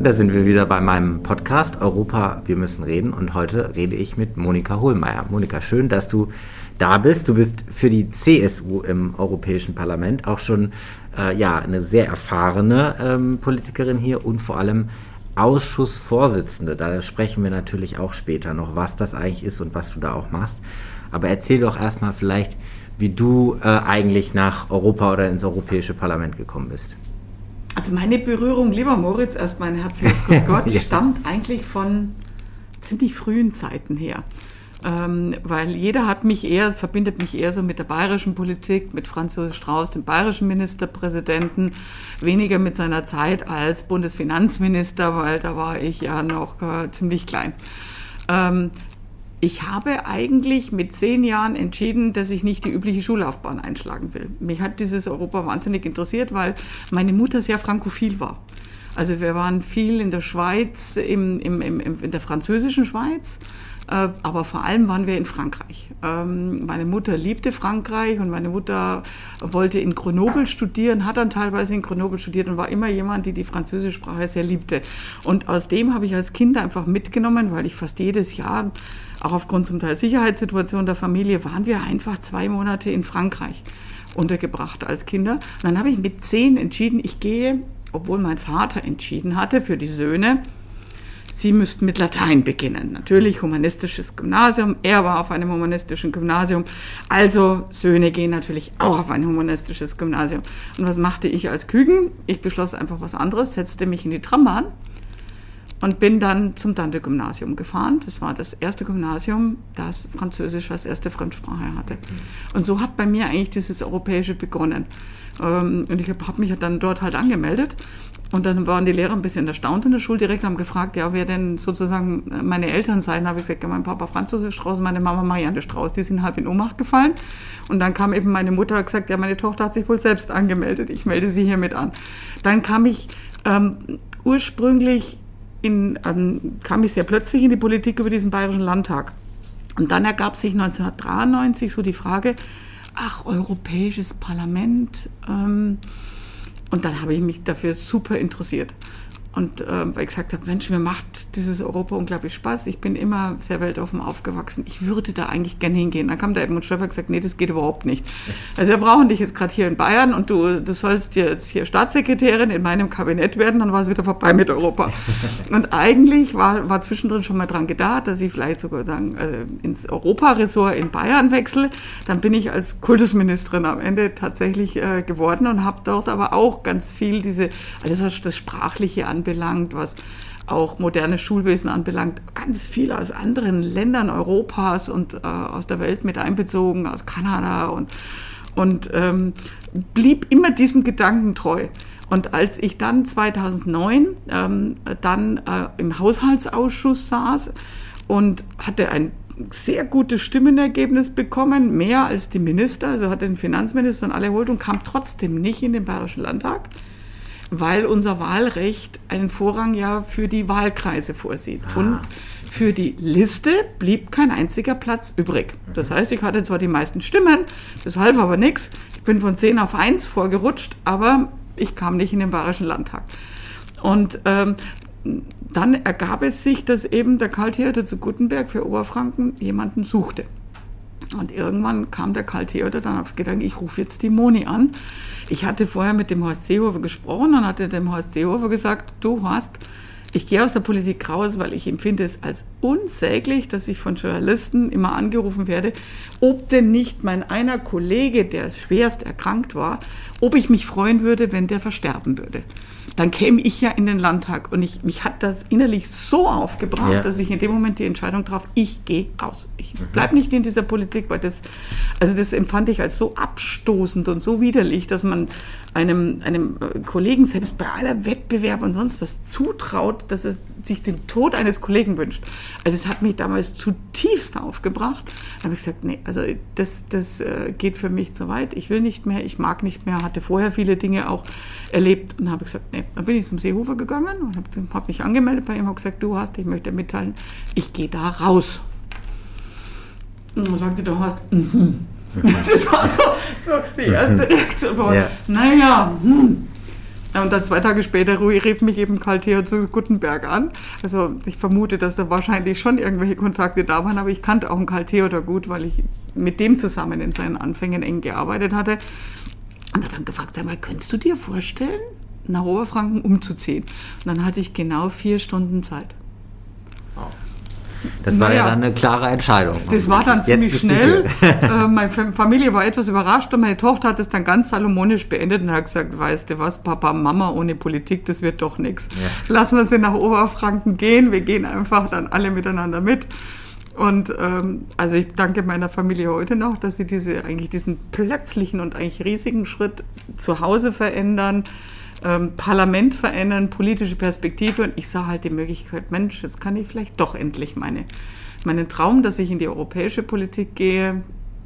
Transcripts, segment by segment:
Da sind wir wieder bei meinem Podcast Europa, wir müssen reden. Und heute rede ich mit Monika Hohlmeier. Monika, schön, dass du da bist. Du bist für die CSU im Europäischen Parlament auch schon äh, ja, eine sehr erfahrene ähm, Politikerin hier und vor allem Ausschussvorsitzende. Da sprechen wir natürlich auch später noch, was das eigentlich ist und was du da auch machst. Aber erzähl doch erstmal vielleicht, wie du äh, eigentlich nach Europa oder ins Europäische Parlament gekommen bist. Also meine Berührung, lieber Moritz, erstmal ein herzliches Grüß Gott, ja. stammt eigentlich von ziemlich frühen Zeiten her. Ähm, weil jeder hat mich eher, verbindet mich eher so mit der bayerischen Politik, mit Franz Josef Strauß, dem bayerischen Ministerpräsidenten, weniger mit seiner Zeit als Bundesfinanzminister, weil da war ich ja noch äh, ziemlich klein. Ähm, ich habe eigentlich mit zehn Jahren entschieden, dass ich nicht die übliche Schullaufbahn einschlagen will. Mich hat dieses Europa wahnsinnig interessiert, weil meine Mutter sehr frankophil war. Also wir waren viel in der Schweiz, im, im, im, in der französischen Schweiz aber vor allem waren wir in Frankreich. Ähm, meine Mutter liebte Frankreich und meine Mutter wollte in Grenoble studieren, hat dann teilweise in Grenoble studiert und war immer jemand, die die französische Sprache sehr liebte. Und aus dem habe ich als Kind einfach mitgenommen, weil ich fast jedes Jahr, auch aufgrund zum Teil Sicherheitssituation der Familie, waren wir einfach zwei Monate in Frankreich untergebracht als Kinder. Und dann habe ich mit zehn entschieden, ich gehe, obwohl mein Vater entschieden hatte für die Söhne, Sie müssten mit Latein beginnen. Natürlich humanistisches Gymnasium. Er war auf einem humanistischen Gymnasium. Also Söhne gehen natürlich auch auf ein humanistisches Gymnasium. Und was machte ich als Küken? Ich beschloss einfach was anderes, setzte mich in die Trambahn und bin dann zum Dante-Gymnasium gefahren. Das war das erste Gymnasium, das Französisch als erste Fremdsprache hatte. Und so hat bei mir eigentlich dieses Europäische begonnen. Ähm, und ich habe mich dann dort halt angemeldet und dann waren die Lehrer ein bisschen erstaunt in der Schuldirektor, haben gefragt, ja, wer denn sozusagen meine Eltern seien. Da habe ich gesagt, ja, mein Papa Franz Josef Strauß und meine Mama Marianne Strauß. Die sind halb in Ohnmacht gefallen. Und dann kam eben meine Mutter und gesagt, ja, meine Tochter hat sich wohl selbst angemeldet. Ich melde sie hiermit an. Dann kam ich ähm, ursprünglich in, ähm, kam ich sehr plötzlich in die Politik über diesen Bayerischen Landtag. Und dann ergab sich 1993 so die Frage, ach, Europäisches Parlament, ähm, und dann habe ich mich dafür super interessiert. Und äh, weil ich gesagt habe, Mensch, mir macht dieses Europa unglaublich Spaß. Ich bin immer sehr weltoffen aufgewachsen. Ich würde da eigentlich gerne hingehen. Dann kam der Edmund Stoiber und gesagt, nee, das geht überhaupt nicht. Also wir brauchen dich jetzt gerade hier in Bayern und du, du sollst jetzt hier Staatssekretärin in meinem Kabinett werden. Dann war es wieder vorbei mit Europa. und eigentlich war, war zwischendrin schon mal dran gedacht, dass ich vielleicht sogar dann äh, ins Europaressort in Bayern wechsle. Dann bin ich als Kultusministerin am Ende tatsächlich äh, geworden und habe dort aber auch ganz viel diese, alles was das Sprachliche an anbelangt, was auch modernes Schulwesen anbelangt, ganz viel aus anderen Ländern Europas und äh, aus der Welt mit einbezogen, aus Kanada und, und ähm, blieb immer diesem Gedanken treu. Und als ich dann 2009 ähm, dann äh, im Haushaltsausschuss saß und hatte ein sehr gutes Stimmenergebnis bekommen, mehr als die Minister, also hatte den Finanzminister und alle erholt und kam trotzdem nicht in den Bayerischen Landtag weil unser Wahlrecht einen Vorrang ja für die Wahlkreise vorsieht. Ah. Und für die Liste blieb kein einziger Platz übrig. Das heißt, ich hatte zwar die meisten Stimmen, das half aber nichts. Ich bin von 10 auf 1 vorgerutscht, aber ich kam nicht in den Bayerischen Landtag. Und ähm, dann ergab es sich, dass eben der Karl Theodor zu Guttenberg für Oberfranken jemanden suchte. Und irgendwann kam der Karl Theodor dann auf Gedanken, ich rufe jetzt die Moni an. Ich hatte vorher mit dem Horst Seehofer gesprochen und hatte dem Horst Seehofer gesagt, du Horst, ich gehe aus der Politik raus, weil ich empfinde es als unsäglich, dass ich von Journalisten immer angerufen werde, ob denn nicht mein einer Kollege, der schwerst erkrankt war, ob ich mich freuen würde, wenn der versterben würde dann käme ich ja in den Landtag. Und ich, mich hat das innerlich so aufgebracht, ja. dass ich in dem Moment die Entscheidung traf, ich gehe raus. Ich mhm. bleibe nicht in dieser Politik, weil das, also das empfand ich als so abstoßend und so widerlich, dass man einem, einem Kollegen selbst bei aller Wettbewerb und sonst was zutraut, dass er sich den Tod eines Kollegen wünscht. Also es hat mich damals zutiefst aufgebracht. Da habe ich gesagt, nee, also das, das äh, geht für mich zu weit. Ich will nicht mehr, ich mag nicht mehr, hatte vorher viele Dinge auch erlebt und habe gesagt, nee, dann bin ich zum Seehofer gegangen und habe hab mich angemeldet bei ihm und gesagt, du hast, ich möchte mitteilen, ich gehe da raus. Und dann sagte der Horst, mhm. Das war so, so die erste Reaktion ja. naja, hm. Und dann zwei Tage später rief mich eben Karl Theo zu Gutenberg an. Also ich vermute, dass da wahrscheinlich schon irgendwelche Kontakte da waren, aber ich kannte auch einen Karl Theodor gut, weil ich mit dem zusammen in seinen Anfängen eng gearbeitet hatte. Und hat dann gefragt, sag mal, könntest du dir vorstellen, nach Oberfranken umzuziehen? Und dann hatte ich genau vier Stunden Zeit. Das war naja, ja dann eine klare Entscheidung. Das war dann ziemlich schnell. äh, meine Familie war etwas überrascht und meine Tochter hat es dann ganz salomonisch beendet und hat gesagt, weißt du was, Papa, Mama ohne Politik, das wird doch nichts. Ja. Lassen wir sie nach Oberfranken gehen, wir gehen einfach dann alle miteinander mit. Und ähm, also ich danke meiner Familie heute noch, dass sie diese eigentlich diesen plötzlichen und eigentlich riesigen Schritt zu Hause verändern ähm, Parlament verändern, politische Perspektive. Und ich sah halt die Möglichkeit, Mensch, jetzt kann ich vielleicht doch endlich meine, meinen Traum, dass ich in die europäische Politik gehe,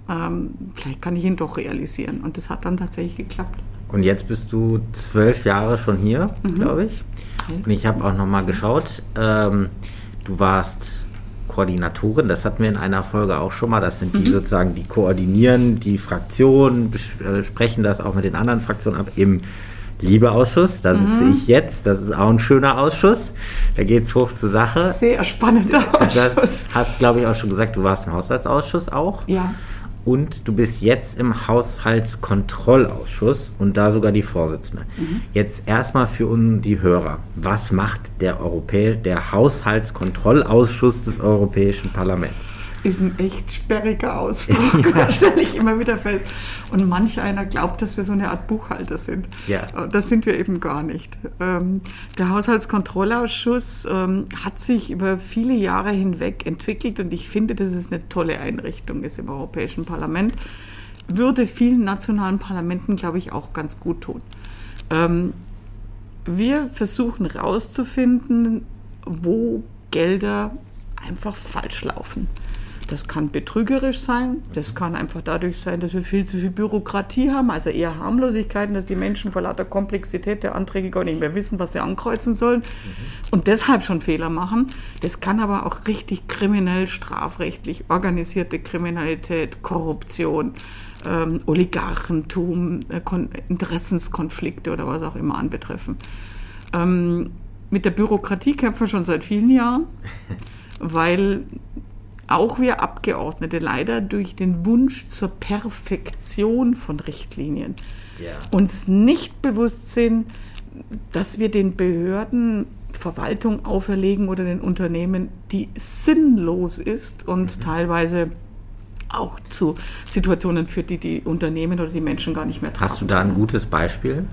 ähm, vielleicht kann ich ihn doch realisieren. Und das hat dann tatsächlich geklappt. Und jetzt bist du zwölf Jahre schon hier, mhm. glaube ich. Und ich habe auch noch mal geschaut. Ähm, du warst Koordinatorin, das hatten wir in einer Folge auch schon mal. Das sind die mhm. sozusagen, die koordinieren die Fraktionen, besprechen das auch mit den anderen Fraktionen ab im Liebeausschuss, da sitze mhm. ich jetzt. Das ist auch ein schöner Ausschuss. Da geht es hoch zur Sache. Sehr spannender Ausschuss. Du hast, glaube ich, auch schon gesagt, du warst im Haushaltsausschuss auch. Ja. Und du bist jetzt im Haushaltskontrollausschuss und da sogar die Vorsitzende. Mhm. Jetzt erstmal für uns die Hörer. Was macht der, Europä der Haushaltskontrollausschuss des Europäischen Parlaments? Ist ein echt sperriger Ausdruck, ja. stelle ich immer wieder fest. Und manch einer glaubt, dass wir so eine Art Buchhalter sind. Ja. Äh, das sind wir eben gar nicht. Ähm, der Haushaltskontrollausschuss ähm, hat sich über viele Jahre hinweg entwickelt und ich finde, dass es eine tolle Einrichtung ist im Europäischen Parlament. Würde vielen nationalen Parlamenten, glaube ich, auch ganz gut tun. Ähm, wir versuchen herauszufinden, wo Gelder einfach falsch laufen. Das kann betrügerisch sein, das kann einfach dadurch sein, dass wir viel zu viel Bürokratie haben, also eher Harmlosigkeiten, dass die Menschen vor lauter Komplexität der Anträge gar nicht mehr wissen, was sie ankreuzen sollen mhm. und deshalb schon Fehler machen. Das kann aber auch richtig kriminell, strafrechtlich, organisierte Kriminalität, Korruption, ähm, Oligarchentum, äh, Interessenskonflikte oder was auch immer anbetreffen. Ähm, mit der Bürokratie kämpfen wir schon seit vielen Jahren, weil auch wir Abgeordnete leider durch den Wunsch zur Perfektion von Richtlinien ja. uns nicht bewusst sind, dass wir den Behörden Verwaltung auferlegen oder den Unternehmen, die sinnlos ist und mhm. teilweise auch zu Situationen führt, die die Unternehmen oder die Menschen gar nicht mehr tragen. Hast du da ein gutes Beispiel?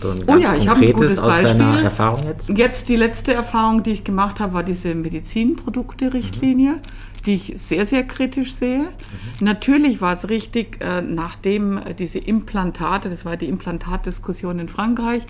So ein oh ja, ich habe ein gutes Beispiel. Erfahrung jetzt? jetzt die letzte Erfahrung, die ich gemacht habe, war diese Medizinprodukte-Richtlinie. Mhm die ich sehr, sehr kritisch sehe. Mhm. Natürlich war es richtig, äh, nachdem äh, diese Implantate, das war die Implantatdiskussion in Frankreich,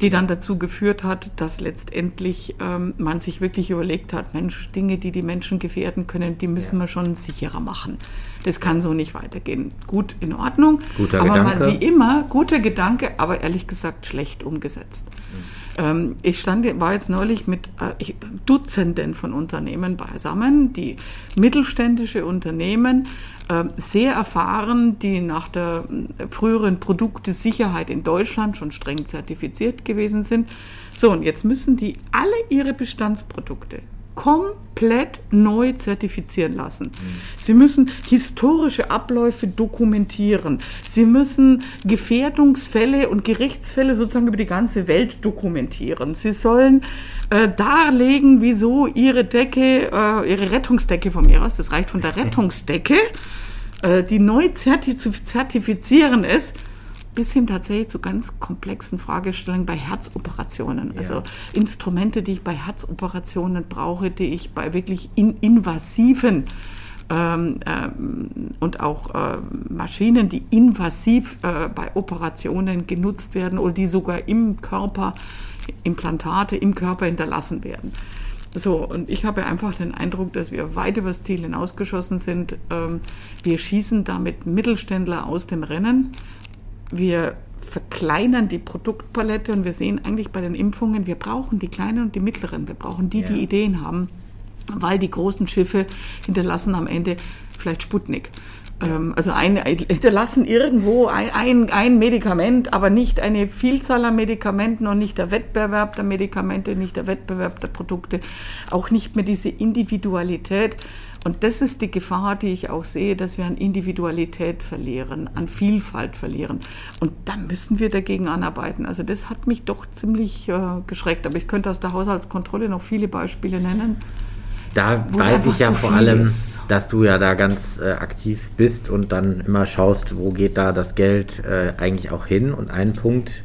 die dann dazu geführt hat, dass letztendlich ähm, man sich wirklich überlegt hat, Mensch, Dinge, die die Menschen gefährden können, die müssen ja. wir schon sicherer machen. Das kann so nicht weitergehen. Gut, in Ordnung. Guter aber Gedanke. Mal, wie immer, guter Gedanke, aber ehrlich gesagt schlecht umgesetzt. Mhm. Ähm, ich stand, war jetzt neulich mit äh, Dutzenden von Unternehmen beisammen, die mittelständische Unternehmen, äh, sehr erfahren, die nach der äh, früheren Produktesicherheit in Deutschland schon streng zertifiziert gewesen sind. So, und jetzt müssen die alle ihre Bestandsprodukte komplett neu zertifizieren lassen. Mhm. Sie müssen historische Abläufe dokumentieren. Sie müssen Gefährdungsfälle und Gerichtsfälle sozusagen über die ganze Welt dokumentieren. Sie sollen äh, darlegen, wieso ihre Decke, äh, ihre Rettungsdecke von mir aus, das reicht von der Rettungsdecke, äh, die neu zertifizieren ist, bis hin tatsächlich zu ganz komplexen Fragestellungen bei Herzoperationen. Ja. Also Instrumente, die ich bei Herzoperationen brauche, die ich bei wirklich in invasiven ähm, ähm, und auch äh, Maschinen, die invasiv äh, bei Operationen genutzt werden oder die sogar im Körper, Implantate im Körper hinterlassen werden. So, und ich habe einfach den Eindruck, dass wir weit über das Ziel hinausgeschossen sind. Ähm, wir schießen damit Mittelständler aus dem Rennen wir verkleinern die Produktpalette und wir sehen eigentlich bei den Impfungen, wir brauchen die kleinen und die mittleren, wir brauchen die, ja. die Ideen haben, weil die großen Schiffe hinterlassen am Ende vielleicht Sputnik. Ähm, also ein, hinterlassen irgendwo ein, ein, ein Medikament, aber nicht eine Vielzahl an Medikamenten und nicht der Wettbewerb der Medikamente, nicht der Wettbewerb der Produkte, auch nicht mehr diese Individualität. Und das ist die Gefahr, die ich auch sehe, dass wir an Individualität verlieren, an Vielfalt verlieren. Und da müssen wir dagegen anarbeiten. Also das hat mich doch ziemlich äh, geschreckt. Aber ich könnte aus der Haushaltskontrolle noch viele Beispiele nennen. Da weiß ich ja vor allem, ist. dass du ja da ganz äh, aktiv bist und dann immer schaust, wo geht da das Geld äh, eigentlich auch hin. Und ein Punkt,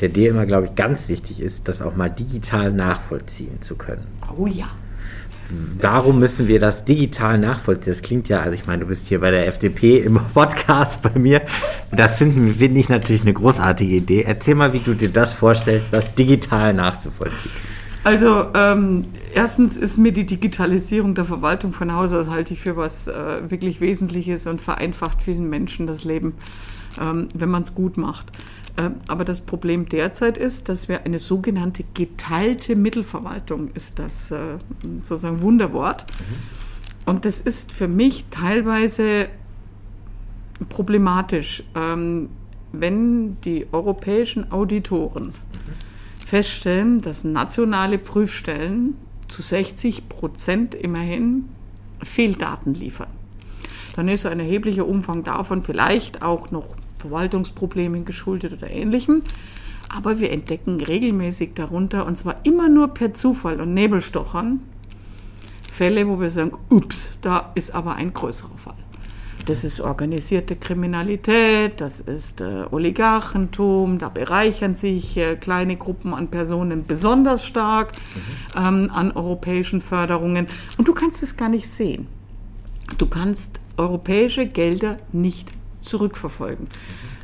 der dir immer, glaube ich, ganz wichtig ist, das auch mal digital nachvollziehen zu können. Oh ja. Warum müssen wir das digital nachvollziehen? Das klingt ja, also ich meine, du bist hier bei der FDP im Podcast bei mir. Das finde find ich natürlich eine großartige Idee. Erzähl mal, wie du dir das vorstellst, das digital nachzuvollziehen. Also ähm, erstens ist mir die Digitalisierung der Verwaltung von Hause aus halte ich für was äh, wirklich Wesentliches und vereinfacht vielen Menschen das Leben, ähm, wenn man es gut macht. Äh, aber das Problem derzeit ist, dass wir eine sogenannte geteilte Mittelverwaltung ist das äh, sozusagen Wunderwort. Mhm. Und das ist für mich teilweise problematisch, ähm, wenn die europäischen Auditoren feststellen, dass nationale Prüfstellen zu 60 Prozent immerhin Fehldaten liefern. Dann ist ein erheblicher Umfang davon vielleicht auch noch Verwaltungsproblemen geschuldet oder ähnlichem. Aber wir entdecken regelmäßig darunter, und zwar immer nur per Zufall und Nebelstochern, Fälle, wo wir sagen, ups, da ist aber ein größerer Fall. Das ist organisierte Kriminalität, das ist äh, Oligarchentum, da bereichern sich äh, kleine Gruppen an Personen besonders stark mhm. ähm, an europäischen Förderungen. Und du kannst es gar nicht sehen. Du kannst europäische Gelder nicht zurückverfolgen.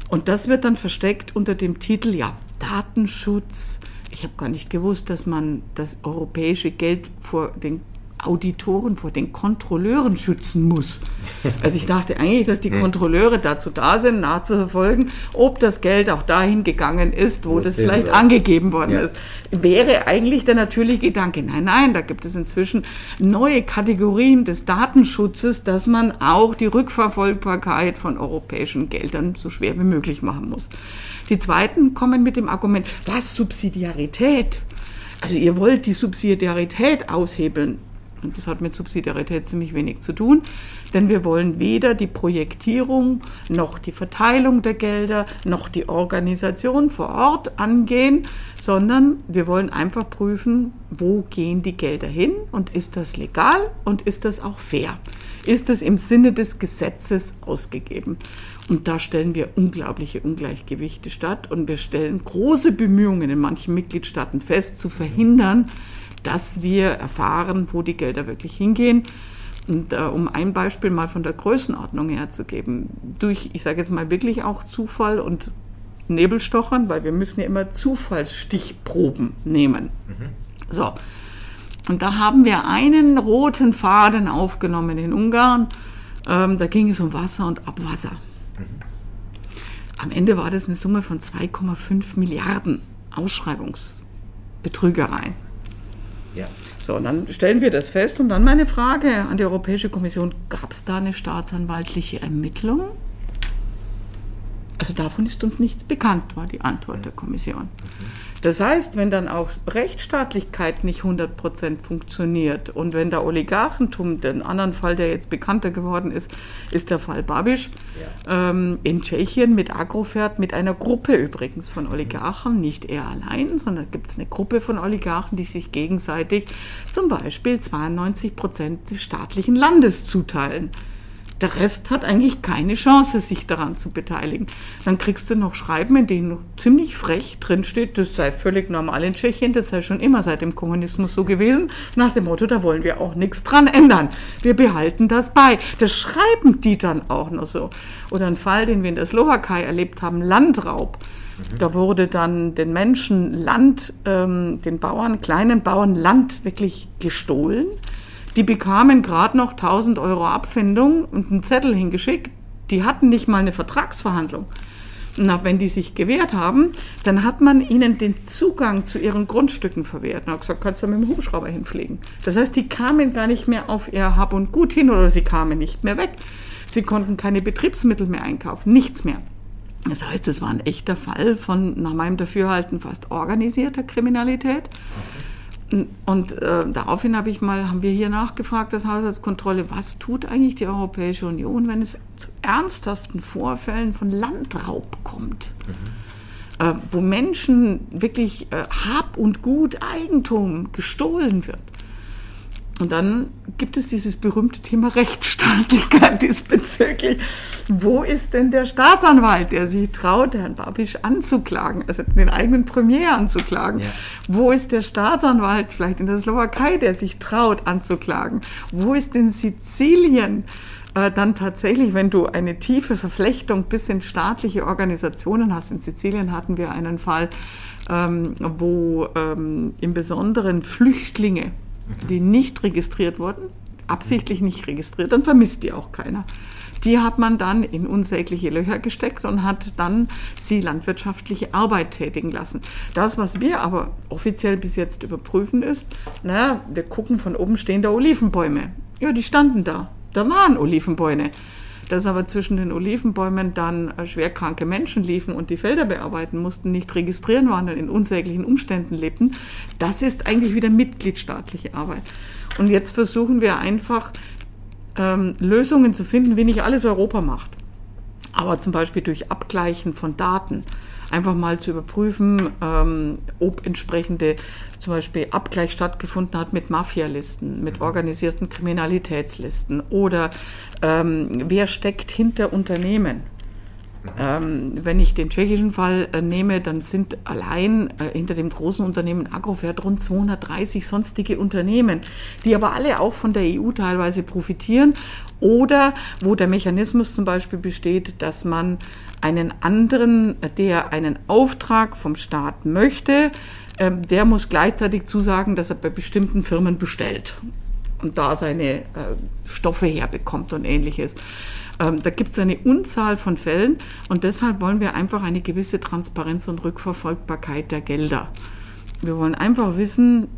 Und das wird dann versteckt unter dem Titel, ja, Datenschutz. Ich habe gar nicht gewusst, dass man das europäische Geld vor den Auditoren vor den Kontrolleuren schützen muss. Also ich dachte eigentlich, dass die Kontrolleure dazu da sind, nachzuverfolgen, ob das Geld auch dahin gegangen ist, wo, wo das vielleicht soll. angegeben worden ja. ist. Wäre eigentlich der natürliche Gedanke. Nein, nein, da gibt es inzwischen neue Kategorien des Datenschutzes, dass man auch die Rückverfolgbarkeit von europäischen Geldern so schwer wie möglich machen muss. Die zweiten kommen mit dem Argument, was Subsidiarität? Also ihr wollt die Subsidiarität aushebeln. Und das hat mit Subsidiarität ziemlich wenig zu tun, denn wir wollen weder die Projektierung noch die Verteilung der Gelder noch die Organisation vor Ort angehen, sondern wir wollen einfach prüfen, wo gehen die Gelder hin und ist das legal und ist das auch fair? Ist das im Sinne des Gesetzes ausgegeben? Und da stellen wir unglaubliche Ungleichgewichte statt und wir stellen große Bemühungen in manchen Mitgliedstaaten fest, zu verhindern, dass wir erfahren, wo die Gelder wirklich hingehen. Und äh, um ein Beispiel mal von der Größenordnung her zu geben, durch, ich sage jetzt mal wirklich auch Zufall und Nebelstochern, weil wir müssen ja immer Zufallsstichproben nehmen. Mhm. So. Und da haben wir einen roten Faden aufgenommen in Ungarn. Ähm, da ging es um Wasser und Abwasser. Mhm. Am Ende war das eine Summe von 2,5 Milliarden Ausschreibungsbetrügereien. Ja. So, und dann stellen wir das fest und dann meine Frage an die Europäische Kommission, gab es da eine staatsanwaltliche Ermittlung? Also davon ist uns nichts bekannt, war die Antwort der Kommission. Das heißt, wenn dann auch Rechtsstaatlichkeit nicht 100 Prozent funktioniert und wenn der Oligarchentum, den anderen Fall, der jetzt bekannter geworden ist, ist der Fall Babisch ja. ähm, in Tschechien mit Agrofert, mit einer Gruppe übrigens von Oligarchen, nicht er allein, sondern gibt es eine Gruppe von Oligarchen, die sich gegenseitig zum Beispiel 92 Prozent des staatlichen Landes zuteilen. Der Rest hat eigentlich keine Chance, sich daran zu beteiligen. Dann kriegst du noch Schreiben, in denen ziemlich frech drinsteht, das sei völlig normal in Tschechien, das sei schon immer seit dem Kommunismus so gewesen, nach dem Motto, da wollen wir auch nichts dran ändern. Wir behalten das bei. Das schreiben die dann auch noch so. Oder ein Fall, den wir in der Slowakei erlebt haben, Landraub. Da wurde dann den Menschen Land, ähm, den Bauern, kleinen Bauern Land wirklich gestohlen. Die bekamen gerade noch 1000 Euro Abfindung und einen Zettel hingeschickt. Die hatten nicht mal eine Vertragsverhandlung. Na, wenn die sich gewehrt haben, dann hat man ihnen den Zugang zu ihren Grundstücken verwehrt. Und hat gesagt, kannst du mit dem Hubschrauber hinfliegen. Das heißt, die kamen gar nicht mehr auf ihr Hab und Gut hin oder sie kamen nicht mehr weg. Sie konnten keine Betriebsmittel mehr einkaufen, nichts mehr. Das heißt, es war ein echter Fall von, nach meinem Dafürhalten, fast organisierter Kriminalität. Und äh, daraufhin habe ich mal, haben wir hier nachgefragt, das Haushaltskontrolle, was tut eigentlich die Europäische Union, wenn es zu ernsthaften Vorfällen von Landraub kommt? Mhm. Äh, wo Menschen wirklich äh, Hab und Gut, Eigentum gestohlen wird. Und dann gibt es dieses berühmte Thema Rechtsstaatlichkeit diesbezüglich. Wo ist denn der Staatsanwalt, der sich traut, Herrn Babisch anzuklagen, also den eigenen Premier anzuklagen? Ja. Wo ist der Staatsanwalt, vielleicht in der Slowakei, der sich traut anzuklagen? Wo ist in Sizilien äh, dann tatsächlich, wenn du eine tiefe Verflechtung bis in staatliche Organisationen hast? In Sizilien hatten wir einen Fall, ähm, wo ähm, im Besonderen Flüchtlinge die nicht registriert wurden, absichtlich nicht registriert, dann vermisst die auch keiner. Die hat man dann in unsägliche Löcher gesteckt und hat dann sie landwirtschaftliche Arbeit tätigen lassen. Das, was wir aber offiziell bis jetzt überprüfen, ist, naja, wir gucken von oben stehen da Olivenbäume. Ja, die standen da. Da waren Olivenbäume dass aber zwischen den Olivenbäumen dann äh, schwerkranke Menschen liefen und die Felder bearbeiten mussten, nicht registrieren waren und in unsäglichen Umständen lebten, das ist eigentlich wieder mitgliedstaatliche Arbeit. Und jetzt versuchen wir einfach ähm, Lösungen zu finden, wie nicht alles Europa macht. Aber zum Beispiel durch Abgleichen von Daten einfach mal zu überprüfen, ähm, ob entsprechende zum Beispiel Abgleich stattgefunden hat mit Mafialisten, mit organisierten Kriminalitätslisten oder ähm, wer steckt hinter Unternehmen. Ähm, wenn ich den tschechischen Fall äh, nehme, dann sind allein äh, hinter dem großen Unternehmen Agrofert rund 230 sonstige Unternehmen, die aber alle auch von der EU teilweise profitieren oder wo der Mechanismus zum Beispiel besteht, dass man einen anderen, der einen Auftrag vom Staat möchte, äh, der muss gleichzeitig zusagen, dass er bei bestimmten Firmen bestellt und da seine äh, Stoffe herbekommt und ähnliches. Ähm, da gibt es eine Unzahl von Fällen und deshalb wollen wir einfach eine gewisse Transparenz und Rückverfolgbarkeit der Gelder. Wir wollen einfach wissen,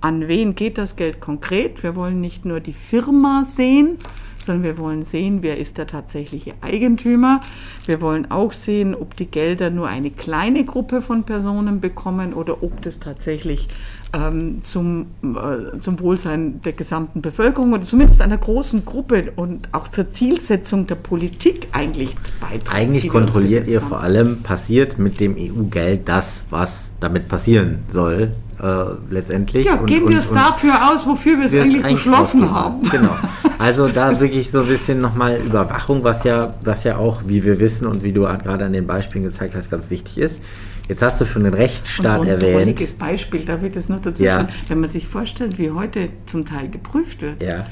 an wen geht das Geld konkret. Wir wollen nicht nur die Firma sehen, sondern wir wollen sehen, wer ist der tatsächliche Eigentümer. Wir wollen auch sehen, ob die Gelder nur eine kleine Gruppe von Personen bekommen oder ob das tatsächlich zum, äh, zum Wohlsein der gesamten Bevölkerung oder zumindest einer großen Gruppe und auch zur Zielsetzung der Politik eigentlich beiträgt. Eigentlich kontrolliert ihr vor allem, passiert mit dem EU-Geld das, was damit passieren soll, äh, letztendlich. Ja, geben wir es dafür aus, wofür wir es eigentlich beschlossen haben. Genau. Also da wirklich so ein bisschen nochmal Überwachung, was ja, was ja auch, wie wir wissen und wie du gerade an den Beispielen gezeigt hast, ganz wichtig ist. Jetzt hast du schon den Rechtsstaat und so ein erwähnt. Ein Beispiel, da wird es noch dazu ja. wenn man sich vorstellt, wie heute zum Teil geprüft wird. Ja.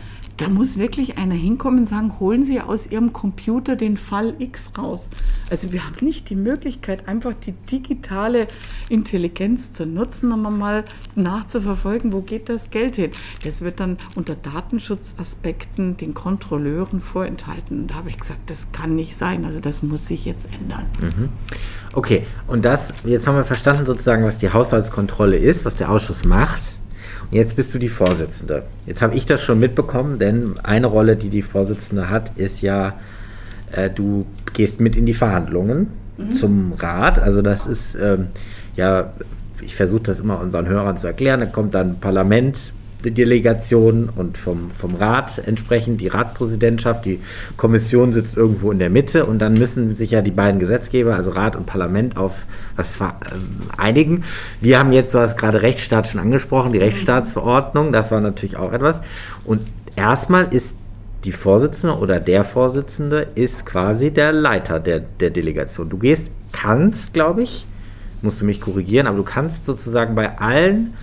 Da muss wirklich einer hinkommen und sagen, holen Sie aus Ihrem Computer den Fall X raus. Also wir haben nicht die Möglichkeit, einfach die digitale Intelligenz zu nutzen, um mal nachzuverfolgen, wo geht das Geld hin. Das wird dann unter Datenschutzaspekten den Kontrolleuren vorenthalten. Und da habe ich gesagt, das kann nicht sein. Also das muss sich jetzt ändern. Mhm. Okay, und das, jetzt haben wir verstanden sozusagen, was die Haushaltskontrolle ist, was der Ausschuss macht. Jetzt bist du die Vorsitzende. Jetzt habe ich das schon mitbekommen, denn eine Rolle, die die Vorsitzende hat, ist ja, äh, du gehst mit in die Verhandlungen mhm. zum Rat. Also das ist ähm, ja, ich versuche das immer unseren Hörern zu erklären. Da kommt dann Parlament Delegation und vom, vom Rat entsprechend die Ratspräsidentschaft. Die Kommission sitzt irgendwo in der Mitte und dann müssen sich ja die beiden Gesetzgeber, also Rat und Parlament, auf was äh, einigen. Wir haben jetzt, du hast gerade Rechtsstaat schon angesprochen, die Rechtsstaatsverordnung, das war natürlich auch etwas. Und erstmal ist die Vorsitzende oder der Vorsitzende ist quasi der Leiter der, der Delegation. Du gehst, kannst, glaube ich, musst du mich korrigieren, aber du kannst sozusagen bei allen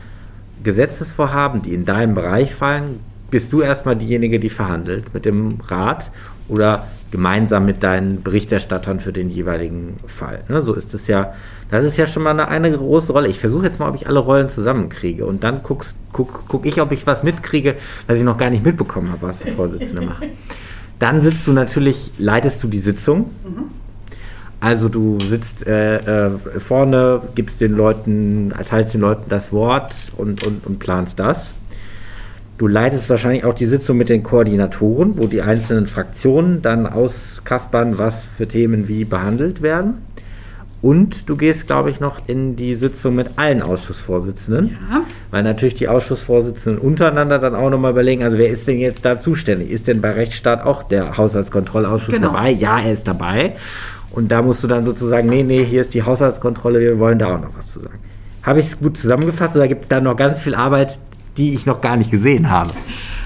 Gesetzesvorhaben, die in deinen Bereich fallen, bist du erstmal diejenige, die verhandelt mit dem Rat oder gemeinsam mit deinen Berichterstattern für den jeweiligen Fall. Ne, so ist es ja, das ist ja schon mal eine, eine große Rolle. Ich versuche jetzt mal, ob ich alle Rollen zusammenkriege und dann guckst, guck, guck ich, ob ich was mitkriege, was ich noch gar nicht mitbekommen habe, was der Vorsitzende macht. Dann sitzt du natürlich, leitest du die Sitzung. Mhm also du sitzt äh, äh, vorne, gibst den Leuten, erteilst den Leuten das Wort und, und, und planst das. Du leitest wahrscheinlich auch die Sitzung mit den Koordinatoren, wo die einzelnen Fraktionen dann auskaspern, was für Themen wie behandelt werden. Und du gehst, glaube ich, noch in die Sitzung mit allen Ausschussvorsitzenden. Ja. Weil natürlich die Ausschussvorsitzenden untereinander dann auch nochmal überlegen, also wer ist denn jetzt da zuständig? Ist denn bei Rechtsstaat auch der Haushaltskontrollausschuss genau. dabei? Ja, er ist dabei. Und da musst du dann sozusagen, nee, nee, hier ist die Haushaltskontrolle, wir wollen da auch noch was zu sagen. Habe ich es gut zusammengefasst oder gibt es da noch ganz viel Arbeit, die ich noch gar nicht gesehen habe?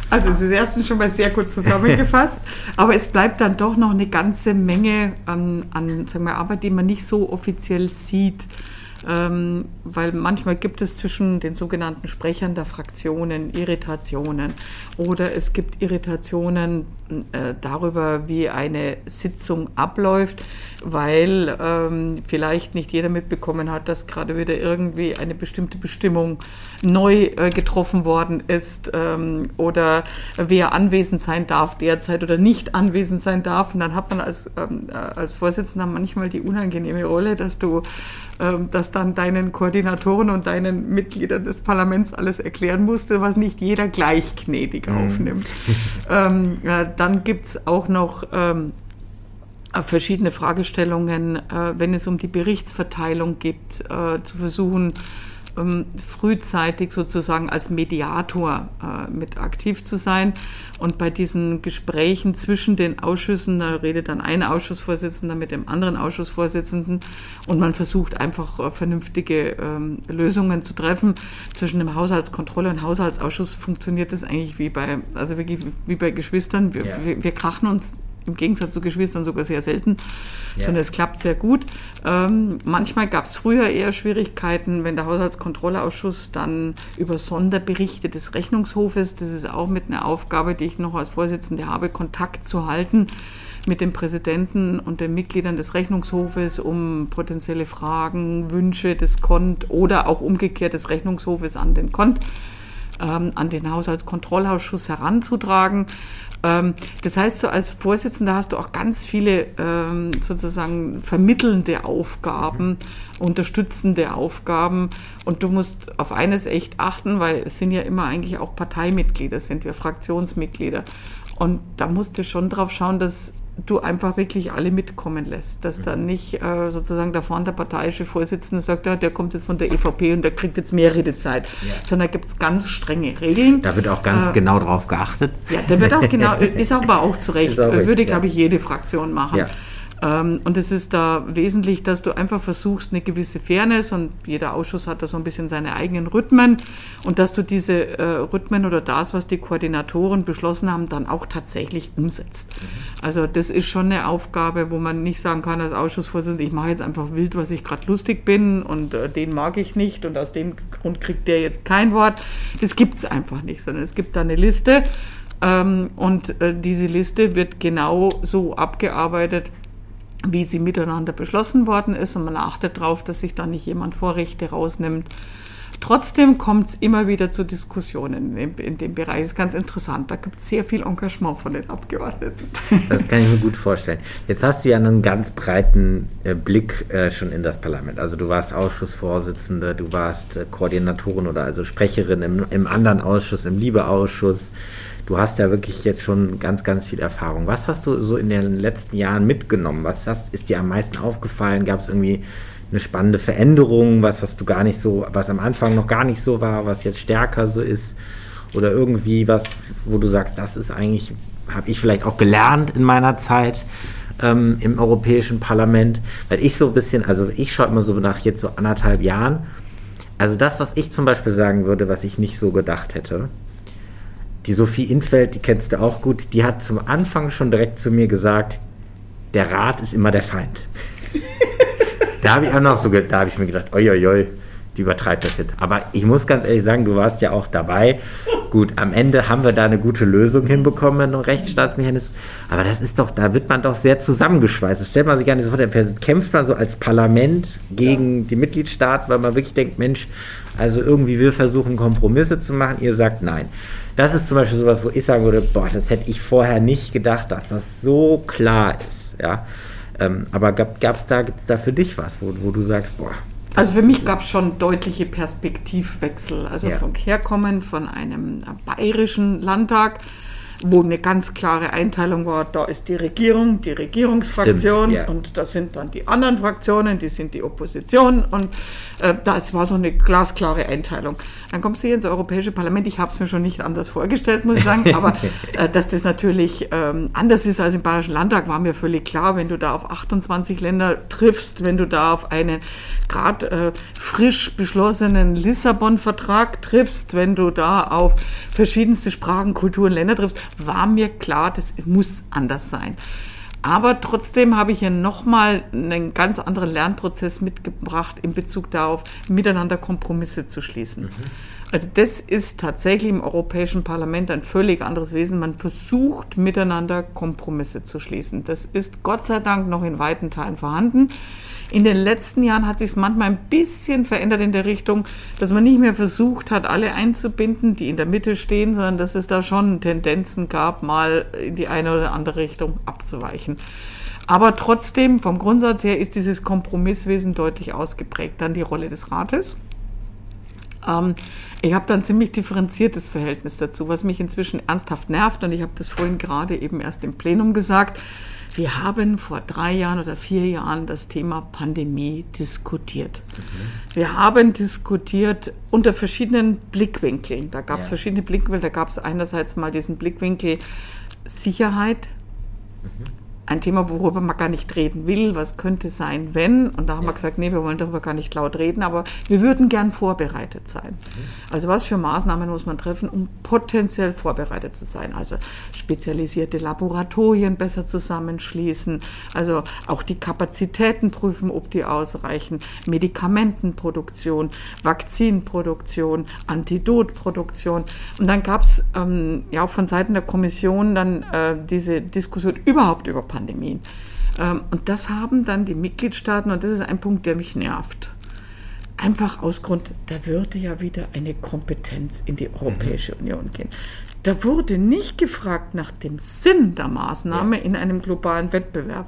Also es ist erstens schon mal sehr gut zusammengefasst, aber es bleibt dann doch noch eine ganze Menge an, an sagen wir, Arbeit, die man nicht so offiziell sieht. Ähm, weil manchmal gibt es zwischen den sogenannten Sprechern der Fraktionen Irritationen oder es gibt Irritationen äh, darüber, wie eine Sitzung abläuft, weil ähm, vielleicht nicht jeder mitbekommen hat, dass gerade wieder irgendwie eine bestimmte Bestimmung neu äh, getroffen worden ist ähm, oder wer anwesend sein darf derzeit oder nicht anwesend sein darf. Und dann hat man als, ähm, äh, als Vorsitzender manchmal die unangenehme Rolle, dass du das dann deinen Koordinatoren und deinen Mitgliedern des Parlaments alles erklären musste, was nicht jeder gleich gnädig mhm. aufnimmt. ähm, äh, dann gibt es auch noch ähm, verschiedene Fragestellungen, äh, wenn es um die Berichtsverteilung geht, äh, zu versuchen, ähm, frühzeitig sozusagen als Mediator äh, mit aktiv zu sein. Und bei diesen Gesprächen zwischen den Ausschüssen, da redet dann ein Ausschussvorsitzender mit dem anderen Ausschussvorsitzenden und man versucht einfach äh, vernünftige ähm, Lösungen zu treffen. Zwischen dem Haushaltskontrolle und Haushaltsausschuss funktioniert das eigentlich wie bei, also wirklich wie bei Geschwistern. Wir, ja. wir, wir krachen uns im Gegensatz zu Geschwistern sogar sehr selten, ja. sondern es klappt sehr gut. Ähm, manchmal gab es früher eher Schwierigkeiten, wenn der Haushaltskontrollausschuss dann über Sonderberichte des Rechnungshofes, das ist auch mit einer Aufgabe, die ich noch als Vorsitzende habe, Kontakt zu halten mit dem Präsidenten und den Mitgliedern des Rechnungshofes, um potenzielle Fragen, Wünsche des Kont oder auch umgekehrt des Rechnungshofes an den Kont ähm, an den Haushaltskontrollausschuss heranzutragen. Ähm, das heißt, so als Vorsitzender hast du auch ganz viele ähm, sozusagen vermittelnde Aufgaben, unterstützende Aufgaben. Und du musst auf eines echt achten, weil es sind ja immer eigentlich auch Parteimitglieder, sind wir Fraktionsmitglieder. Und da musst du schon drauf schauen, dass du einfach wirklich alle mitkommen lässt. Dass dann nicht äh, sozusagen da vorne der parteiische Vorsitzende sagt, ja, der kommt jetzt von der EVP und der kriegt jetzt mehr Redezeit. Ja. Sondern da gibt es ganz strenge Regeln. Da wird auch ganz äh, genau drauf geachtet. Ja, da wird auch genau, ist aber auch zu Recht, auch würde, glaube ich, jede Fraktion machen. Ähm, und es ist da wesentlich, dass du einfach versuchst, eine gewisse Fairness und jeder Ausschuss hat da so ein bisschen seine eigenen Rhythmen und dass du diese äh, Rhythmen oder das, was die Koordinatoren beschlossen haben, dann auch tatsächlich umsetzt. Mhm. Also das ist schon eine Aufgabe, wo man nicht sagen kann als Ausschussvorsitzender, ich mache jetzt einfach wild, was ich gerade lustig bin und äh, den mag ich nicht und aus dem Grund kriegt der jetzt kein Wort. Das gibt es einfach nicht, sondern es gibt da eine Liste ähm, und äh, diese Liste wird genau so abgearbeitet, wie sie miteinander beschlossen worden ist und man achtet darauf, dass sich da nicht jemand Vorrechte rausnimmt. Trotzdem kommt es immer wieder zu Diskussionen in, in, dem Bereich. Das ist ganz interessant. Da gibt es sehr viel Engagement von den Abgeordneten. Das kann ich mir gut vorstellen. Jetzt hast du ja einen ganz breiten äh, Blick äh, schon in das Parlament. Also du warst Ausschussvorsitzende, du warst äh, Koordinatorin oder also Sprecherin im, im anderen Ausschuss, im Liebeausschuss. Du hast ja wirklich jetzt schon ganz, ganz viel Erfahrung. Was hast du so in den letzten Jahren mitgenommen? Was hast, ist dir am meisten aufgefallen? Gab es irgendwie eine spannende Veränderung, was, was du gar nicht so, was am Anfang noch gar nicht so war, was jetzt stärker so ist? Oder irgendwie was, wo du sagst, das ist eigentlich, habe ich vielleicht auch gelernt in meiner Zeit ähm, im Europäischen Parlament, weil ich so ein bisschen, also ich schaue immer so nach jetzt so anderthalb Jahren, also das, was ich zum Beispiel sagen würde, was ich nicht so gedacht hätte, die Sophie Infeld, die kennst du auch gut, die hat zum Anfang schon direkt zu mir gesagt, der Rat ist immer der Feind. da habe ich auch noch so, da habe ich mir gedacht, oi, oi, oi, die übertreibt das jetzt. Aber ich muss ganz ehrlich sagen, du warst ja auch dabei. Gut, am Ende haben wir da eine gute Lösung hinbekommen mit einem Rechtsstaatsmechanismus. Aber das ist doch, da wird man doch sehr zusammengeschweißt. Das stellt man sich gar nicht so vor. Da kämpft man so als Parlament gegen ja. die Mitgliedstaaten, weil man wirklich denkt, Mensch, also irgendwie wir versuchen Kompromisse zu machen. Ihr sagt nein. Das ist zum Beispiel sowas, wo ich sagen würde, boah, das hätte ich vorher nicht gedacht, dass das so klar ist. Ja. Ähm, aber gab es da, gibt's da für dich was, wo, wo du sagst, boah, Also für mich gab es schon deutliche Perspektivwechsel. Also Ja. von Herkommen von einem bayerischen Landtag, wo eine ganz klare Einteilung war, da ist die Regierung, die Regierungsfraktion Stimmt, ja. und das sind dann die anderen Fraktionen, die sind die Opposition und äh, das war so eine glasklare Einteilung. Dann kommst du hier ins Europäische Parlament, ich habe es mir schon nicht anders vorgestellt, muss ich sagen, aber äh, dass das natürlich ähm, anders ist als im Bayerischen Landtag, war mir völlig klar, wenn du da auf 28 Länder triffst, wenn du da auf einen gerade äh, frisch beschlossenen Lissabon-Vertrag triffst, wenn du da auf verschiedenste Sprachen, Kulturen, Länder triffst, war mir klar, das muss anders sein. Aber trotzdem habe ich hier nochmal einen ganz anderen Lernprozess mitgebracht in Bezug darauf, miteinander Kompromisse zu schließen. Also das ist tatsächlich im Europäischen Parlament ein völlig anderes Wesen. Man versucht miteinander Kompromisse zu schließen. Das ist Gott sei Dank noch in weiten Teilen vorhanden. In den letzten Jahren hat sich es manchmal ein bisschen verändert in der Richtung, dass man nicht mehr versucht hat, alle einzubinden, die in der Mitte stehen, sondern dass es da schon Tendenzen gab, mal in die eine oder andere Richtung abzuweichen. Aber trotzdem, vom Grundsatz her, ist dieses Kompromisswesen deutlich ausgeprägt. Dann die Rolle des Rates. Ähm, ich habe da ein ziemlich differenziertes Verhältnis dazu, was mich inzwischen ernsthaft nervt. Und ich habe das vorhin gerade eben erst im Plenum gesagt. Wir haben vor drei Jahren oder vier Jahren das Thema Pandemie diskutiert. Wir haben diskutiert unter verschiedenen Blickwinkeln. Da gab es Ja. verschiedene Blickwinkel. Da gab es einerseits mal diesen Blickwinkel Sicherheit, ein Thema, worüber man gar nicht reden will. Was könnte sein, wenn? Und da haben wir gesagt, nee, wir wollen darüber gar nicht laut reden, aber wir würden gern vorbereitet sein. Also was für Maßnahmen muss man treffen, um potenziell vorbereitet zu sein? Also spezialisierte Laboratorien besser zusammenschließen, also auch die Kapazitäten prüfen, ob die ausreichen, Medikamentenproduktion, Vakzinproduktion, Antidotproduktion. Und dann gab es ähm, ja auch von Seiten der Kommission dann äh, diese Diskussion überhaupt über Pandemien. Ähm, und das haben dann die Mitgliedstaaten, und das ist ein Punkt, der mich nervt. Einfach aus Grund, da würde ja wieder eine Kompetenz in die Europäische Union gehen. Da wurde nicht gefragt nach dem Sinn der Maßnahme in einem globalen Wettbewerb.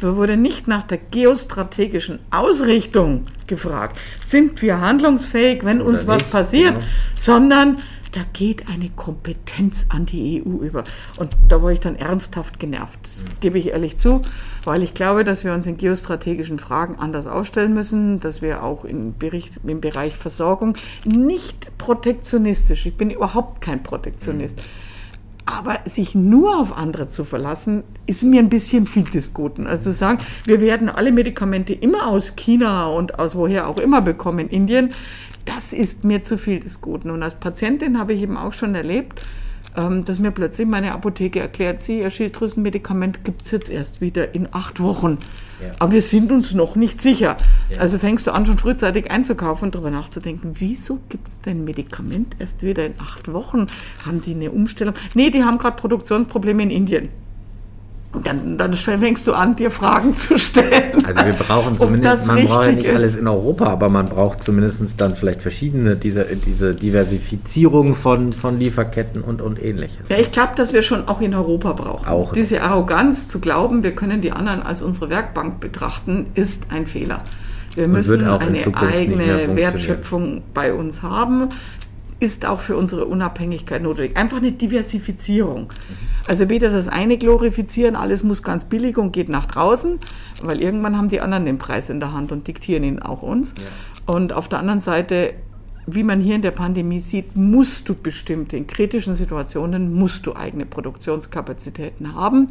Da wurde nicht nach der geostrategischen Ausrichtung gefragt. Sind wir handlungsfähig, wenn uns Oder was nicht, passiert? genau. Sondern da geht eine Kompetenz an die EU über. Und da war ich dann ernsthaft genervt. Das gebe ich ehrlich zu, weil ich glaube, dass wir uns in geostrategischen Fragen anders aufstellen müssen, dass wir auch im, Bericht, im Bereich Versorgung nicht protektionistisch, ich bin überhaupt kein Protektionist, aber sich nur auf andere zu verlassen, ist mir ein bisschen viel des Guten. Also zu sagen, wir werden alle Medikamente immer aus China und aus woher auch immer bekommen, Indien, das ist mir zu viel des Guten. Und als Patientin habe ich eben auch schon erlebt, ähm, dass mir plötzlich meine Apotheke erklärt, sie, ihr Schilddrüsenmedikament gibt es jetzt erst wieder in acht Wochen. Ja. Aber wir sind uns noch nicht sicher. Ja. Also fängst du an, schon frühzeitig einzukaufen und darüber nachzudenken, wieso gibt es denn Medikament erst wieder in acht Wochen? Haben die eine Umstellung? Nee, die haben gerade Produktionsprobleme in Indien. Dann, dann fängst du an, dir Fragen zu stellen. Also wir brauchen zumindest, man braucht ja nicht ist. alles in Europa, aber man braucht zumindest dann vielleicht verschiedene, diese, diese Diversifizierung von, von Lieferketten und, und ähnliches. Ja, ich glaube, dass wir schon auch in Europa brauchen. Auch. Diese Arroganz zu glauben, wir können die anderen als unsere Werkbank betrachten, ist ein Fehler. Wir müssen eine eigene. Wertschöpfung bei uns haben. Ist auch für unsere Unabhängigkeit notwendig. Einfach eine Diversifizierung. Also weder das eine glorifizieren, alles muss ganz billig und geht nach draußen, weil irgendwann haben die anderen den Preis in der Hand und diktieren ihn auch uns. Und auf der anderen Seite wie man hier in der Pandemie sieht, musst du bestimmte, in kritischen Situationen musst du eigene Produktionskapazitäten haben,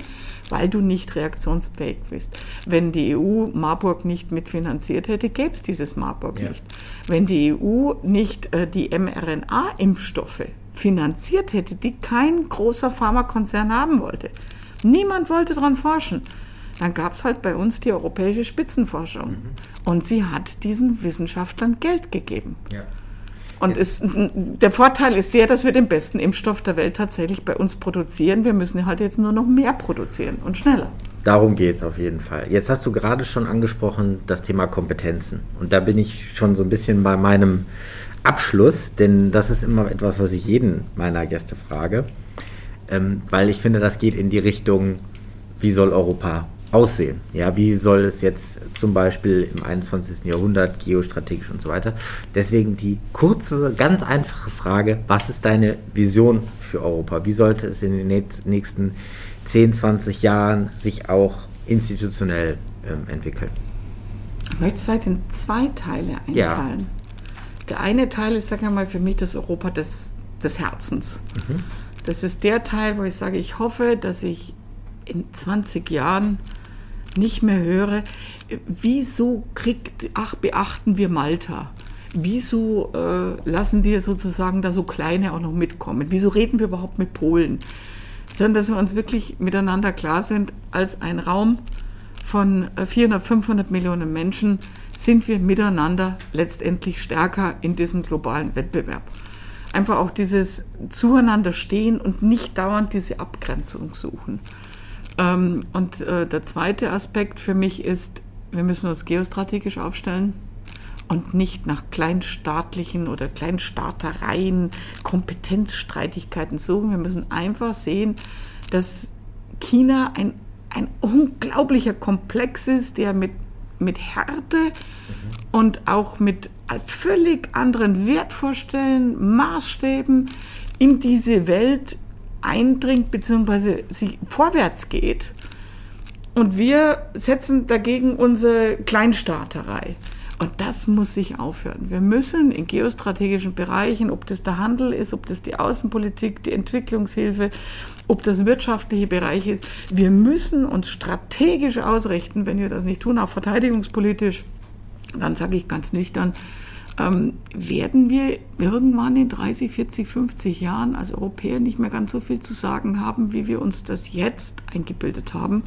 weil du nicht reaktionsfähig bist. Wenn die EU Marburg nicht mitfinanziert hätte, gäbe es dieses Marburg Ja. nicht. Wenn die EU nicht äh, die mRNA-Impfstoffe finanziert hätte, die kein großer Pharmakonzern haben wollte, niemand wollte daran forschen, dann gab es halt bei uns die europäische Spitzenforschung. Und sie hat diesen Wissenschaftlern Geld gegeben. Ja. Und es, der Vorteil ist der, dass wir den besten Impfstoff der Welt tatsächlich bei uns produzieren. Wir müssen halt jetzt nur noch mehr produzieren und schneller. Darum geht es auf jeden Fall. Jetzt hast du gerade schon angesprochen das Thema Kompetenzen. Und da bin ich schon so ein bisschen bei meinem Abschluss, denn das ist immer etwas, was ich jeden meiner Gäste frage. Ähm, weil ich finde, das geht in die Richtung, wie soll Europa aussehen? Ja, wie soll es jetzt zum Beispiel im 21. Jahrhundert geostrategisch und so weiter? Deswegen die kurze, ganz einfache Frage, was ist deine Vision für Europa? Wie sollte es in den nächsten 10, 20 Jahren sich auch institutionell ähm, entwickeln? Ich möchte es vielleicht in zwei Teile einteilen. Ja. Der eine Teil ist, sage ich mal, für mich das Europa des, des Herzens. Mhm. Das ist der Teil, wo ich sage, ich hoffe, dass ich in 20 Jahren nicht mehr höre, wieso kriegt, ach, beachten wir Malta? Wieso äh, lassen wir sozusagen da so Kleine auch noch mitkommen? Wieso reden wir überhaupt mit Polen? Sondern dass wir uns wirklich miteinander klar sind, als ein Raum von 400, äh, 500 Millionen Menschen sind wir miteinander letztendlich stärker in diesem globalen Wettbewerb. Einfach auch dieses Zueinander stehen und nicht dauernd diese Abgrenzung suchen. Ähm, und äh, der zweite Aspekt für mich ist, wir müssen uns geostrategisch aufstellen und nicht nach kleinstaatlichen oder Kleinstaatereien, Kompetenzstreitigkeiten suchen. Wir müssen einfach sehen, dass China ein, ein unglaublicher Komplex ist, der mit, mit Härte mhm. und auch mit völlig anderen Wertvorstellungen, Maßstäben in diese Welt eindringt bzw. sich vorwärts geht. Und wir setzen dagegen unsere Kleinstaaterei. Und das muss sich aufhören. Wir müssen in geostrategischen Bereichen, ob das der Handel ist, ob das die Außenpolitik, die Entwicklungshilfe, ob das wirtschaftliche Bereich ist, wir müssen uns strategisch ausrichten, wenn wir das nicht tun, auch verteidigungspolitisch. Dann sage ich ganz nüchtern, ähm, werden wir irgendwann in 30, 40, 50 Jahren als Europäer nicht mehr ganz so viel zu sagen haben, wie wir uns das jetzt eingebildet haben.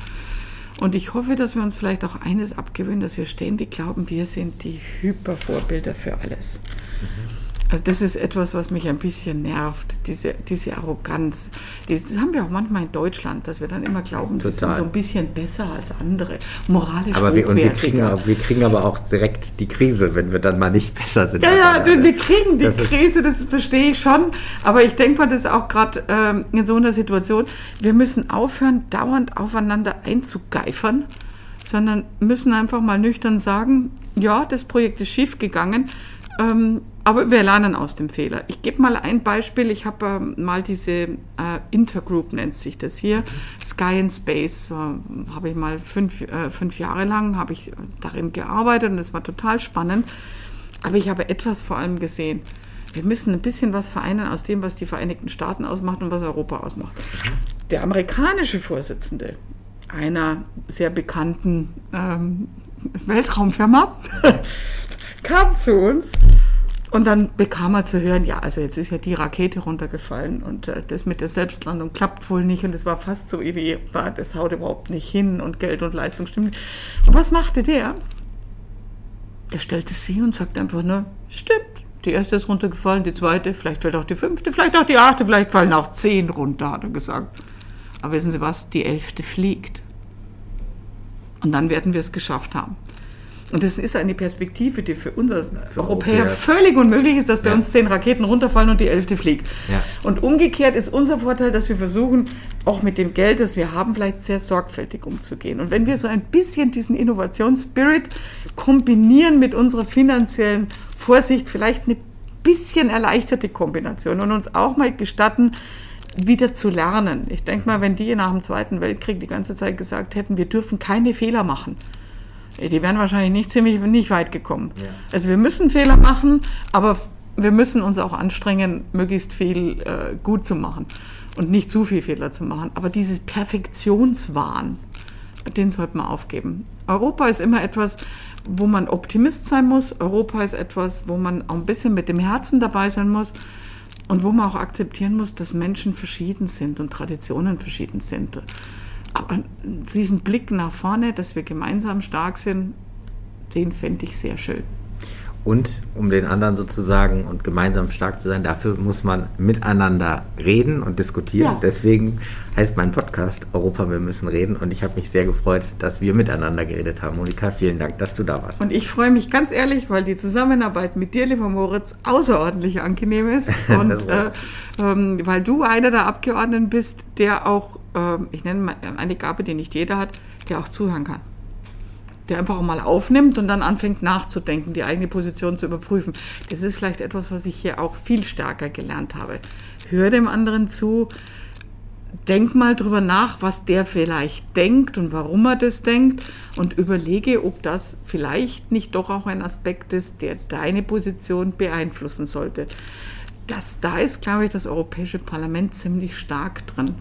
Und ich hoffe, dass wir uns vielleicht auch eines abgewöhnen, dass wir ständig glauben, wir sind die Hypervorbilder für alles. Mhm. Also das ist etwas, was mich ein bisschen nervt, diese, diese Arroganz. Das haben wir auch manchmal in Deutschland, dass wir dann immer glauben, Total. wir sind so ein bisschen besser als andere, moralisch aber wir, und wir kriegen, wir kriegen aber auch direkt die Krise, wenn wir dann mal nicht besser sind. Ja, ja, wir kriegen die das Krise, das verstehe ich schon. Aber ich denke mal, das ist auch gerade ähm, in so einer Situation, wir müssen aufhören, dauernd aufeinander einzugeifern, sondern müssen einfach mal nüchtern sagen, ja, das Projekt ist schief gegangen, ähm, aber wir lernen aus dem Fehler. Ich gebe mal ein Beispiel. Ich habe ähm, mal diese äh, Intergroup, nennt sich das hier, Sky and Space. Äh, habe ich mal fünf, äh, fünf Jahre lang habe ich darin gearbeitet und es war total spannend. Aber ich habe etwas vor allem gesehen. Wir müssen ein bisschen was vereinen aus dem, was die Vereinigten Staaten ausmacht und was Europa ausmacht. Der amerikanische Vorsitzende einer sehr bekannten ähm, Weltraumfirma kam zu uns und dann bekam er zu hören, ja, also jetzt ist ja die Rakete runtergefallen und äh, das mit der Selbstlandung klappt wohl nicht und es war fast so wie, das haut überhaupt nicht hin und Geld und Leistung stimmen. Und was machte der? Der stellte sich und sagte einfach nur, stimmt, die erste ist runtergefallen, die zweite, vielleicht fällt auch die fünfte, vielleicht auch die achte, vielleicht fallen auch zehn runter, hat er gesagt. Aber wissen Sie was, die elfte fliegt. Und dann werden wir es geschafft haben. Und das ist eine Perspektive, die für uns als für Europäer Europäer. völlig unmöglich ist, dass bei ja. uns zehn Raketen runterfallen und die elfte fliegt. Ja. Und umgekehrt ist unser Vorteil, dass wir versuchen, auch mit dem Geld, das wir haben, vielleicht sehr sorgfältig umzugehen. Und wenn wir so ein bisschen diesen Innovationsspirit kombinieren mit unserer finanziellen Vorsicht, vielleicht eine bisschen erleichterte Kombination und uns auch mal gestatten, wieder zu lernen. Ich denke mal, wenn die nach dem Zweiten Weltkrieg die ganze Zeit gesagt hätten, wir dürfen keine Fehler machen, die wären wahrscheinlich nicht ziemlich nicht weit gekommen. Ja. Also wir müssen Fehler machen, aber wir müssen uns auch anstrengen, möglichst viel äh, gut zu machen und nicht zu viel Fehler zu machen. Aber dieses Perfektionswahn, den sollte man aufgeben. Europa ist immer etwas, wo man Optimist sein muss. Europa ist etwas, wo man auch ein bisschen mit dem Herzen dabei sein muss und wo man auch akzeptieren muss, dass Menschen verschieden sind und Traditionen verschieden sind. Aber diesen Blick nach vorne, dass wir gemeinsam stark sind, den fände ich sehr schön. Und um den anderen sozusagen und gemeinsam stark zu sein, dafür muss man miteinander reden und diskutieren. Ja. Deswegen heißt mein Podcast Europa, wir müssen reden. Und ich habe mich sehr gefreut, dass wir miteinander geredet haben. Monika, vielen Dank, dass du da warst. Und ich freue mich ganz ehrlich, weil die Zusammenarbeit mit dir, lieber Moritz, außerordentlich angenehm ist. Und äh, ähm, weil du einer der Abgeordneten bist, der auch, ich nenne mal eine Gabe, die nicht jeder hat, der auch zuhören kann. Der einfach auch mal aufnimmt und dann anfängt nachzudenken, die eigene Position zu überprüfen. Das ist vielleicht etwas, was ich hier auch viel stärker gelernt habe. Hör dem anderen zu, denk mal drüber nach, was der vielleicht denkt und warum er das denkt und überlege, ob das vielleicht nicht doch auch ein Aspekt ist, der deine Position beeinflussen sollte. Das, da ist, glaube ich, das Europäische Parlament ziemlich stark drin.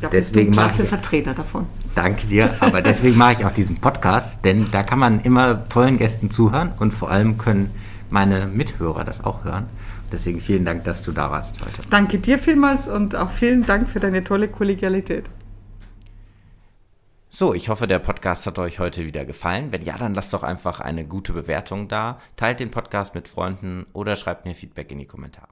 Da deswegen bist du klasse Vertreter davon. Danke dir, aber deswegen mache ich auch diesen Podcast, denn da kann man immer tollen Gästen zuhören und vor allem können meine Mithörer das auch hören. Deswegen vielen Dank, dass du da warst heute. Danke dir vielmals und auch vielen Dank für deine tolle Kollegialität. So, ich hoffe, der Podcast hat euch heute wieder gefallen. Wenn ja, dann lasst doch einfach eine gute Bewertung da, teilt den Podcast mit Freunden oder schreibt mir Feedback in die Kommentare.